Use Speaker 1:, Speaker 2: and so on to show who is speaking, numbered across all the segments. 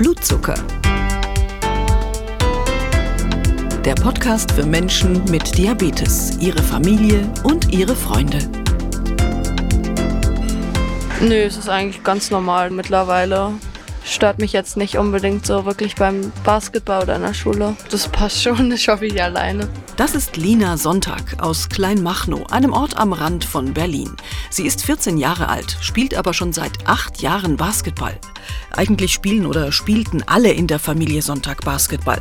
Speaker 1: Blutzucker. Der Podcast für Menschen mit Diabetes, ihre Familie und ihre Freunde.
Speaker 2: Nö, es ist eigentlich ganz normal mittlerweile. Stört mich jetzt nicht unbedingt so wirklich beim Basketball oder in der Schule. Das passt schon, das schaffe ich alleine.
Speaker 1: Das ist Lina Sonntag aus Kleinmachnow, einem Ort am Rand von Berlin. Sie ist 14 Jahre alt, spielt aber schon seit acht Jahren Basketball. Eigentlich spielen oder spielten alle in der Familie Sonntag Basketball.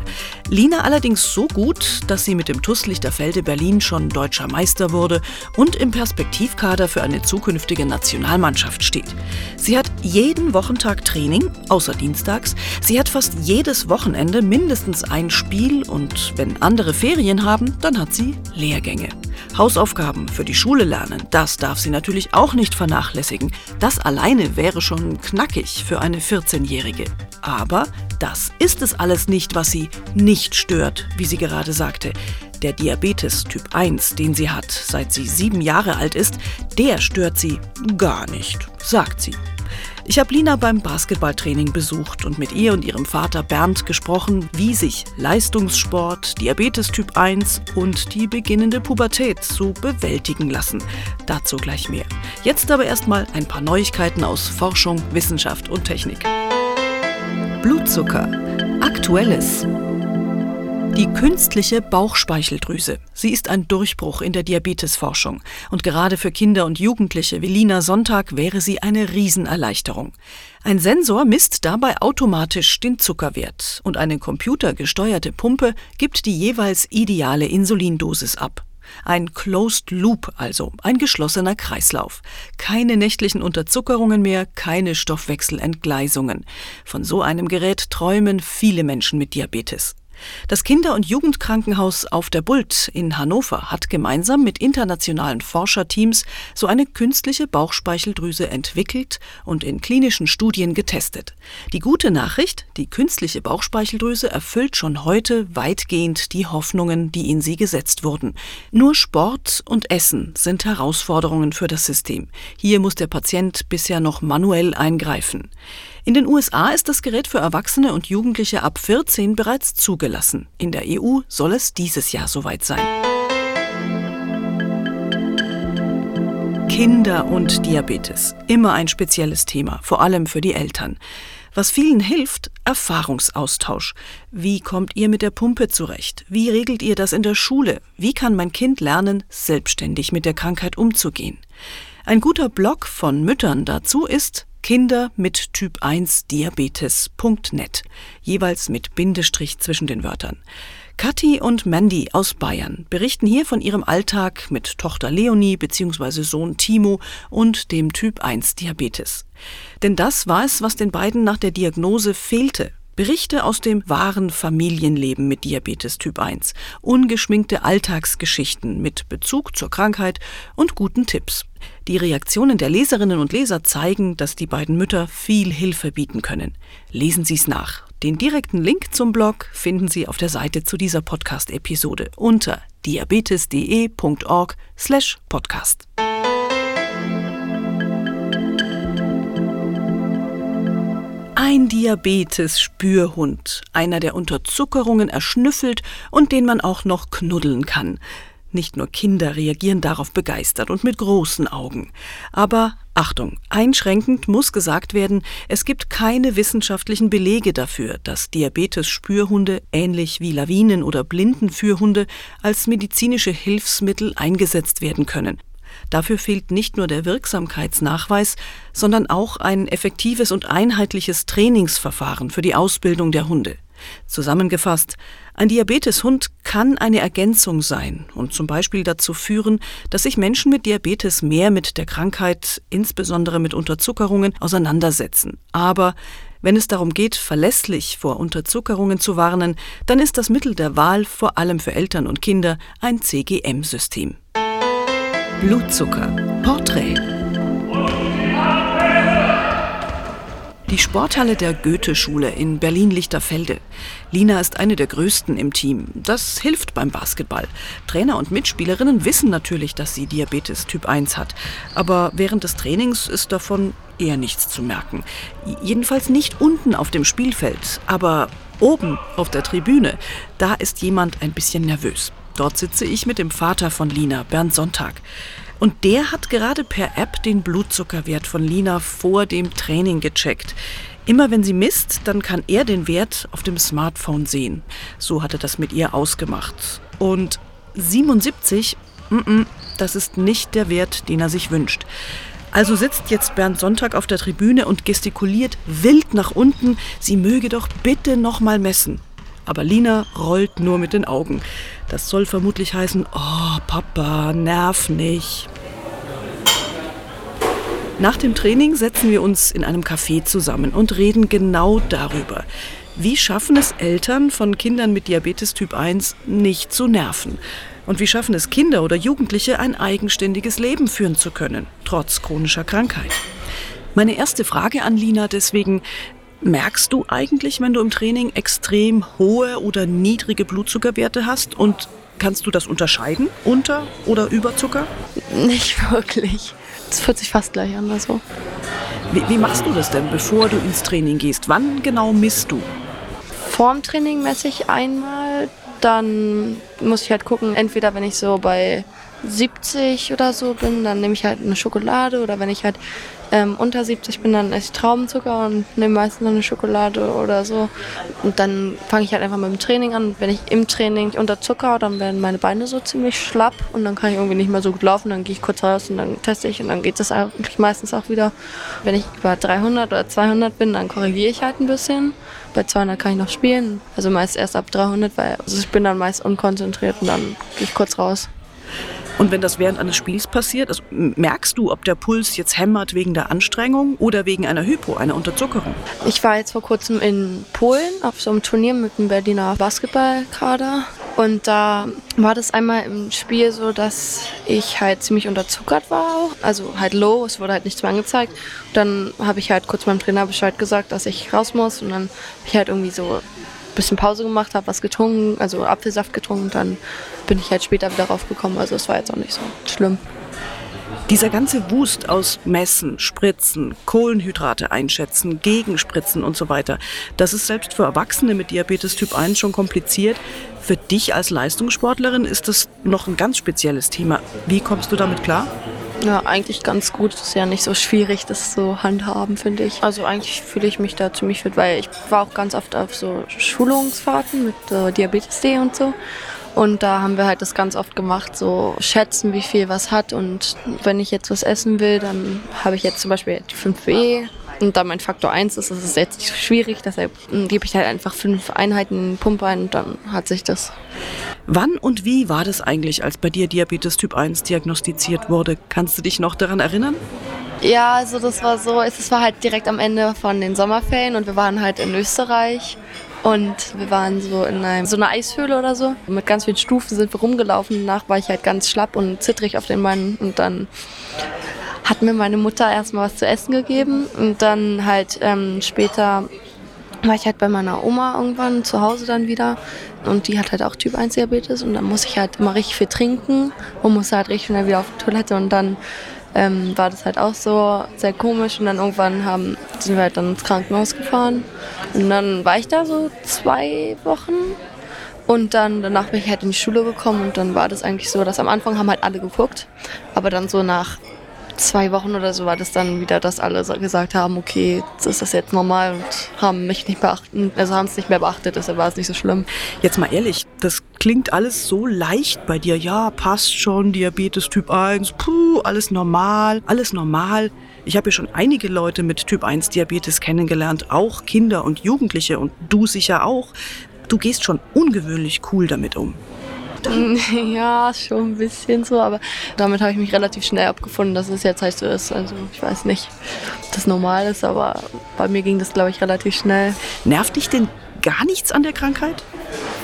Speaker 1: Lina allerdings so gut, dass sie mit dem TuS Lichterfelde Berlin schon deutscher Meister wurde und im Perspektivkader für eine zukünftige Nationalmannschaft steht. Sie hat jeden Wochentag Training, außer dienstags. Sie hat fast jedes Wochenende mindestens ein Spiel und wenn andere Ferien haben, dann hat sie Lehrgänge. Hausaufgaben für die Schule lernen, das darf sie natürlich auch nicht vernachlässigen. Das alleine wäre schon knackig für eine 14-Jährige. Aber das ist es alles nicht, was sie nicht stört, wie sie gerade sagte. Der Diabetes Typ 1, den sie hat, seit sie sieben Jahre alt ist, der stört sie gar nicht, sagt sie. Ich habe Lina beim Basketballtraining besucht und mit ihr und ihrem Vater Bernd gesprochen, wie sich Leistungssport, Diabetes Typ 1 und die beginnende Pubertät so bewältigen lassen. Dazu gleich mehr. Jetzt aber erstmal ein paar Neuigkeiten aus Forschung, Wissenschaft und Technik. Blutzucker. Aktuelles. Die künstliche Bauchspeicheldrüse. Sie ist ein Durchbruch in der Diabetesforschung. Und gerade für Kinder und Jugendliche wie Lina Sonntag wäre sie eine Riesenerleichterung. Ein Sensor misst dabei automatisch den Zuckerwert und eine computergesteuerte Pumpe gibt die jeweils ideale Insulindosis ab. Ein Closed Loop also, ein geschlossener Kreislauf. Keine nächtlichen Unterzuckerungen mehr, keine Stoffwechselentgleisungen. Von so einem Gerät träumen viele Menschen mit Diabetes. Das Kinder- und Jugendkrankenhaus auf der Bult in Hannover hat gemeinsam mit internationalen Forscherteams so eine künstliche Bauchspeicheldrüse entwickelt und in klinischen Studien getestet. Die gute Nachricht, die künstliche Bauchspeicheldrüse erfüllt schon heute weitgehend die Hoffnungen, die in sie gesetzt wurden. Nur Sport und Essen sind Herausforderungen für das System. Hier muss der Patient bisher noch manuell eingreifen. In den USA ist das Gerät für Erwachsene und Jugendliche ab 14 bereits zugelassen. In der EU soll es dieses Jahr soweit sein. Kinder und Diabetes. Immer ein spezielles Thema, vor allem für die Eltern. Was vielen hilft, Erfahrungsaustausch. Wie kommt ihr mit der Pumpe zurecht? Wie regelt ihr das in der Schule? Wie kann mein Kind lernen, selbstständig mit der Krankheit umzugehen? Ein guter Blog von Müttern dazu ist Kinder mit Typ 1 Diabetes.net, jeweils mit Bindestrich zwischen den Wörtern. Kathi und Mandy aus Bayern berichten hier von ihrem Alltag mit Tochter Leonie bzw. Sohn Timo und dem Typ 1 Diabetes. Denn das war es, was den beiden nach der Diagnose fehlte. Berichte aus dem wahren Familienleben mit Diabetes Typ 1, ungeschminkte Alltagsgeschichten mit Bezug zur Krankheit und guten Tipps. Die Reaktionen der Leserinnen und Leser zeigen, dass die beiden Mütter viel Hilfe bieten können. Lesen Sie es nach. Den direkten Link zum Blog finden Sie auf der Seite zu dieser Podcast-Episode unter diabetes.de.org/podcast. Ein Diabetes-Spürhund, einer, der Unterzuckerungen erschnüffelt und den man auch noch knuddeln kann. Nicht nur Kinder reagieren darauf begeistert und mit großen Augen. Aber Achtung, einschränkend muss gesagt werden, es gibt keine wissenschaftlichen Belege dafür, dass Diabetes-Spürhunde ähnlich wie Lawinen- oder Blindenführhunde als medizinische Hilfsmittel eingesetzt werden können. Dafür fehlt nicht nur der Wirksamkeitsnachweis, sondern auch ein effektives und einheitliches Trainingsverfahren für die Ausbildung der Hunde. Zusammengefasst, ein Diabeteshund kann eine Ergänzung sein und zum Beispiel dazu führen, dass sich Menschen mit Diabetes mehr mit der Krankheit, insbesondere mit Unterzuckerungen, auseinandersetzen. Aber wenn es darum geht, verlässlich vor Unterzuckerungen zu warnen, dann ist das Mittel der Wahl vor allem für Eltern und Kinder ein CGM-System. Blutzucker. Porträt. Die Sporthalle der Goethe-Schule in Berlin-Lichterfelde. Lina ist eine der größten im Team. Das hilft beim Basketball. Trainer und Mitspielerinnen wissen natürlich, dass sie Diabetes Typ 1 hat. Aber während des Trainings ist davon eher nichts zu merken. Jedenfalls nicht unten auf dem Spielfeld, aber oben auf der Tribüne. Da ist jemand ein bisschen nervös. Dort sitze ich mit dem Vater von Lina, Bernd Sonntag. Und der hat gerade per App den Blutzuckerwert von Lina vor dem Training gecheckt. Immer wenn sie misst, dann kann er den Wert auf dem Smartphone sehen. So hat er das mit ihr ausgemacht. Und 77, mm -mm, das ist nicht der Wert, den er sich wünscht. Also sitzt jetzt Bernd Sonntag auf der Tribüne und gestikuliert wild nach unten, sie möge doch bitte noch mal messen. Aber Lina rollt nur mit den Augen. Das soll vermutlich heißen, oh Papa, nerv nicht. Nach dem Training setzen wir uns in einem Café zusammen und reden genau darüber. Wie schaffen es Eltern von Kindern mit Diabetes Typ 1 nicht zu nerven? Und wie schaffen es Kinder oder Jugendliche, ein eigenständiges Leben führen zu können, trotz chronischer Krankheit? Meine erste Frage an Lina deswegen, Merkst du eigentlich, wenn du im Training extrem hohe oder niedrige Blutzuckerwerte hast und kannst du das unterscheiden, unter oder über Zucker?
Speaker 2: Nicht wirklich. Das fühlt sich fast gleich an. Also.
Speaker 1: Wie, wie machst du das denn, bevor du ins Training gehst? Wann genau misst du?
Speaker 2: Vorm Training messe ich einmal, dann muss ich halt gucken, entweder wenn ich so bei 70 oder so bin, dann nehme ich halt eine Schokolade oder wenn ich halt ähm, unter 70 bin, dann esse ich Traubenzucker und nehme meistens eine Schokolade oder so. Und dann fange ich halt einfach mit dem Training an. Wenn ich im Training unter Zucker, dann werden meine Beine so ziemlich schlapp und dann kann ich irgendwie nicht mehr so gut laufen. Dann gehe ich kurz raus und dann teste ich und dann geht es eigentlich meistens auch wieder. Wenn ich über 300 oder 200 bin, dann korrigiere ich halt ein bisschen. Bei 200 kann ich noch spielen. Also meist erst ab 300, weil also ich bin dann meist unkonzentriert und dann gehe ich kurz raus.
Speaker 1: Und wenn das während eines Spiels passiert, also merkst du, ob der Puls jetzt hämmert wegen der Anstrengung oder wegen einer Hypo, einer Unterzuckerung?
Speaker 2: Ich war jetzt vor kurzem in Polen auf so einem Turnier mit dem Berliner Basketballkader. Und da war das einmal im Spiel so, dass ich halt ziemlich unterzuckert war. Also halt low, es wurde halt nichts mehr angezeigt. Und dann habe ich halt kurz meinem Trainer Bescheid gesagt, dass ich raus muss. Und dann habe ich halt irgendwie so bisschen Pause gemacht, habe was getrunken, also Apfelsaft getrunken und dann bin ich halt später wieder raufgekommen. Also es war jetzt auch nicht so schlimm.
Speaker 1: Dieser ganze Wust aus Messen, Spritzen, Kohlenhydrate einschätzen, Gegenspritzen und so weiter, das ist selbst für Erwachsene mit Diabetes Typ 1 schon kompliziert. Für dich als Leistungssportlerin ist das noch ein ganz spezielles Thema. Wie kommst du damit klar?
Speaker 2: Ja, eigentlich ganz gut. Ist ja nicht so schwierig, das zu handhaben, finde ich. Also eigentlich fühle ich mich da ziemlich fit, weil ich war auch ganz oft auf so Schulungsfahrten mit äh, Diabetes-D und so. Und da haben wir halt das ganz oft gemacht, so schätzen, wie viel was hat. Und wenn ich jetzt was essen will, dann habe ich jetzt zum Beispiel die 5B. Und da mein Faktor 1 ist, ist es jetzt nicht so schwierig. Deshalb gebe ich halt einfach fünf Einheiten Pumpe ein und dann hat sich das.
Speaker 1: Wann und wie war das eigentlich, als bei dir Diabetes Typ 1 diagnostiziert wurde? Kannst du dich noch daran erinnern?
Speaker 2: Ja, also das war so, es war halt direkt am Ende von den Sommerferien und wir waren halt in Österreich und wir waren so in einem, so einer Eishöhle oder so. Mit ganz vielen Stufen sind wir rumgelaufen. Danach war ich halt ganz schlapp und zittrig auf den Beinen und dann hat mir meine Mutter erstmal was zu essen gegeben und dann halt ähm, später war ich halt bei meiner Oma irgendwann zu Hause dann wieder und die hat halt auch Typ 1 Diabetes und dann muss ich halt immer richtig viel trinken und muss halt richtig schnell wieder auf die Toilette und dann ähm, war das halt auch so sehr komisch und dann irgendwann haben, sind wir halt dann ins Krankenhaus gefahren und dann war ich da so zwei Wochen und dann danach bin ich halt in die Schule gekommen und dann war das eigentlich so, dass am Anfang haben halt alle geguckt, aber dann so nach zwei Wochen oder so war das dann wieder, dass alle gesagt haben, okay, das ist das jetzt normal und haben mich nicht beachtet, also haben es nicht mehr beachtet, deshalb war es nicht so schlimm.
Speaker 1: Jetzt mal ehrlich, das klingt alles so leicht bei dir. Ja, passt schon, Diabetes Typ 1, puh, alles normal, alles normal. Ich habe ja schon einige Leute mit Typ 1 Diabetes kennengelernt, auch Kinder und Jugendliche und du sicher auch. Du gehst schon ungewöhnlich cool damit um.
Speaker 2: Ja, schon ein bisschen so, aber damit habe ich mich relativ schnell abgefunden, dass es jetzt halt so ist. Also ich weiß nicht, ob das normal ist, aber bei mir ging das, glaube ich, relativ schnell.
Speaker 1: Nervt dich denn gar nichts an der Krankheit?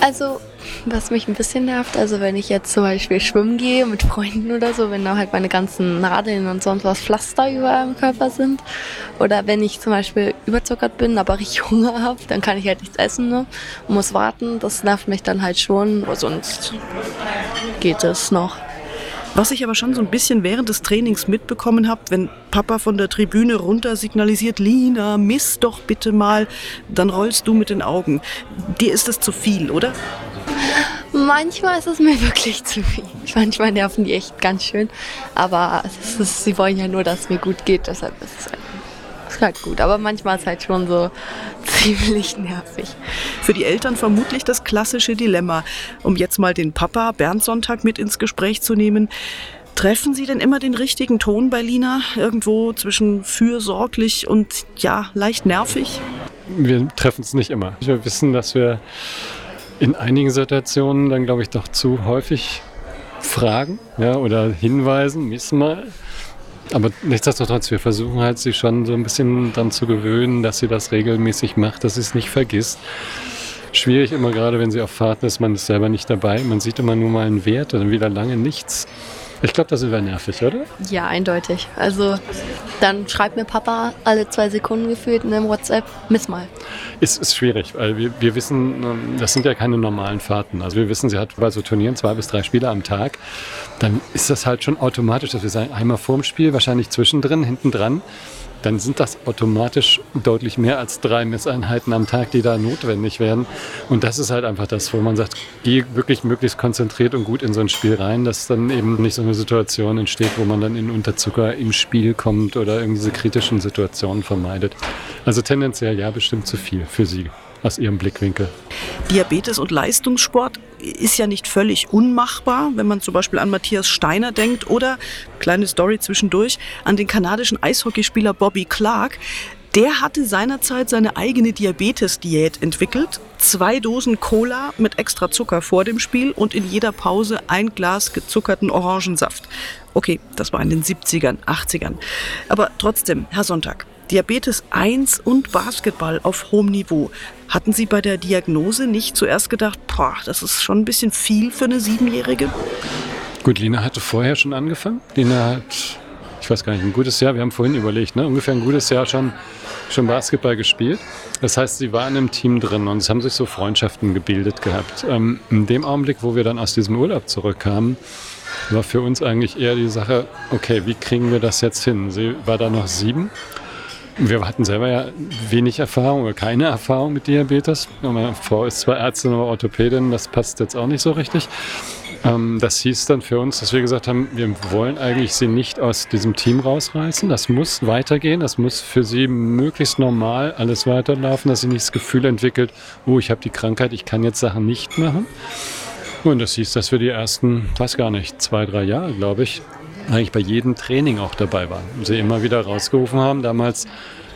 Speaker 2: Also Was mich ein bisschen nervt, also wenn ich jetzt zum Beispiel schwimmen gehe mit Freunden oder so, wenn da halt meine ganzen Nadeln und sonst was Pflaster überall im Körper sind. Oder wenn ich zum Beispiel überzuckert bin, aber richtig Hunger habe, dann kann ich halt nichts essen ne? und muss warten. Das nervt mich dann halt schon. Sonst geht es noch.
Speaker 1: Was ich aber schon so ein bisschen während des Trainings mitbekommen habe, wenn Papa von der Tribüne runter signalisiert, Lina, miss doch bitte mal, dann rollst du mit den Augen. Dir ist das zu viel, oder?
Speaker 2: Manchmal ist es mir wirklich zu viel. Manchmal nerven die echt ganz schön. Aber ist, sie wollen ja nur, dass es mir gut geht. Deshalb ist es halt, ist halt gut. Aber manchmal ist es halt schon so ziemlich nervig.
Speaker 1: Für die Eltern vermutlich das klassische Dilemma. Um jetzt mal den Papa Bernd Sonntag mit ins Gespräch zu nehmen. Treffen Sie denn immer den richtigen Ton bei Lina? Irgendwo zwischen fürsorglich und ja, leicht nervig?
Speaker 3: Wir treffen es nicht immer. Wir wissen, dass wir in einigen Situationen dann, glaube ich, doch zu häufig fragen ja, oder hinweisen, wissen mal. Aber nichtsdestotrotz, wir versuchen halt, sie schon so ein bisschen daran zu gewöhnen, dass sie das regelmäßig macht, dass sie es nicht vergisst. Schwierig immer gerade, wenn sie auf Fahrten ist, man ist selber nicht dabei. Man sieht immer nur mal einen Wert und dann wieder lange nichts. Ich glaube, das wäre nervig, oder?
Speaker 2: Ja, eindeutig. Also dann schreibt mir Papa alle zwei Sekunden gefühlt in einem WhatsApp, miss mal.
Speaker 3: Ist, ist schwierig, weil wir, wir wissen, ähm, das sind ja keine normalen Fahrten. Also wir wissen, sie hat bei so Turnieren zwei bis drei Spiele am Tag. Dann ist das halt schon automatisch, dass wir sagen, einmal vorm Spiel, wahrscheinlich zwischendrin, hinten dran dann sind das automatisch deutlich mehr als drei Messeinheiten am Tag, die da notwendig werden. Und das ist halt einfach das, wo man sagt, geh wirklich möglichst konzentriert und gut in so ein Spiel rein, dass dann eben nicht so eine Situation entsteht, wo man dann in Unterzucker im Spiel kommt oder irgendwie diese kritischen Situationen vermeidet. Also tendenziell ja, bestimmt zu viel für sie aus Ihrem Blickwinkel?
Speaker 1: Diabetes und Leistungssport ist ja nicht völlig unmachbar, wenn man zum Beispiel an Matthias Steiner denkt oder, kleine Story zwischendurch, an den kanadischen Eishockeyspieler Bobby Clark. Der hatte seinerzeit seine eigene Diabetes-Diät entwickelt. Zwei Dosen Cola mit extra Zucker vor dem Spiel und in jeder Pause ein Glas gezuckerten Orangensaft. Okay, das war in den 70ern, 80ern. Aber trotzdem, Herr Sonntag, Diabetes 1 und Basketball auf hohem Niveau. Hatten Sie bei der Diagnose nicht zuerst gedacht, boah, das ist schon ein bisschen viel für eine Siebenjährige?
Speaker 3: Gut, Lina hatte vorher schon angefangen. Lina hat, ich weiß gar nicht, ein gutes Jahr, wir haben vorhin überlegt, ne? ungefähr ein gutes Jahr schon, schon Basketball gespielt. Das heißt, sie war in einem Team drin und es haben sich so Freundschaften gebildet gehabt. Ähm, in dem Augenblick, wo wir dann aus diesem Urlaub zurückkamen, war für uns eigentlich eher die Sache, okay, wie kriegen wir das jetzt hin? Sie war da noch sieben wir hatten selber ja wenig Erfahrung oder keine Erfahrung mit Diabetes. Meine Frau ist zwar Ärztin, aber Orthopädin, das passt jetzt auch nicht so richtig. Ähm, das hieß dann für uns, dass wir gesagt haben, wir wollen eigentlich sie nicht aus diesem Team rausreißen. Das muss weitergehen, das muss für sie möglichst normal alles weiterlaufen, dass sie nicht das Gefühl entwickelt, oh, ich habe die Krankheit, ich kann jetzt Sachen nicht machen. Und das hieß, dass wir die ersten, weiß gar nicht, zwei, drei Jahre, glaube ich, eigentlich bei jedem Training auch dabei waren. Sie immer wieder rausgerufen haben, damals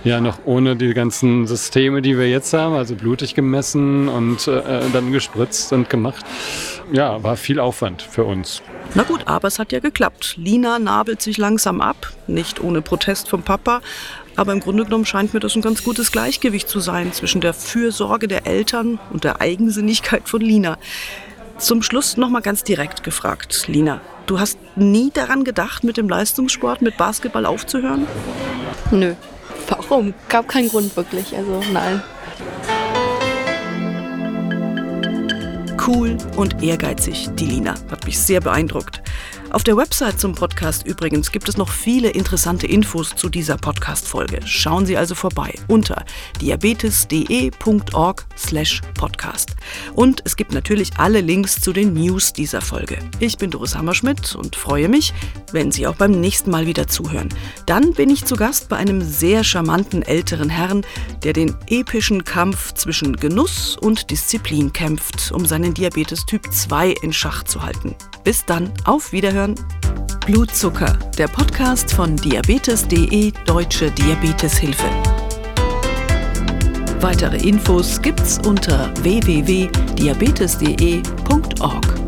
Speaker 3: ja noch ohne die ganzen Systeme, die wir jetzt haben, also blutig gemessen und äh, dann gespritzt und gemacht. Ja, war viel Aufwand für uns.
Speaker 1: Na gut, aber es hat ja geklappt. Lina nabelt sich langsam ab, nicht ohne Protest vom Papa. Aber im Grunde genommen scheint mir das ein ganz gutes Gleichgewicht zu sein zwischen der Fürsorge der Eltern und der Eigensinnigkeit von Lina. Zum Schluss noch mal ganz direkt gefragt, Lina. Du hast nie daran gedacht, mit dem Leistungssport, mit Basketball aufzuhören?
Speaker 2: Nö. Warum? Gab keinen Grund wirklich. Also nein.
Speaker 1: Cool und ehrgeizig, die Lina. Hat mich sehr beeindruckt. Auf der Website zum Podcast übrigens gibt es noch viele interessante Infos zu dieser Podcast-Folge. Schauen Sie also vorbei unter diabetes.de.org/podcast. Und es gibt natürlich alle Links zu den News dieser Folge. Ich bin Doris Hammerschmidt und freue mich, wenn Sie auch beim nächsten Mal wieder zuhören. Dann bin ich zu Gast bei einem sehr charmanten älteren Herrn, der den epischen Kampf zwischen Genuss und Disziplin kämpft, um seinen Diabetes Typ 2 in Schach zu halten. Bis dann, auf Wiederhören. Blutzucker, der Podcast von diabetes.de Deutsche Diabeteshilfe. Weitere Infos gibt's unter www.diabetes.de.org.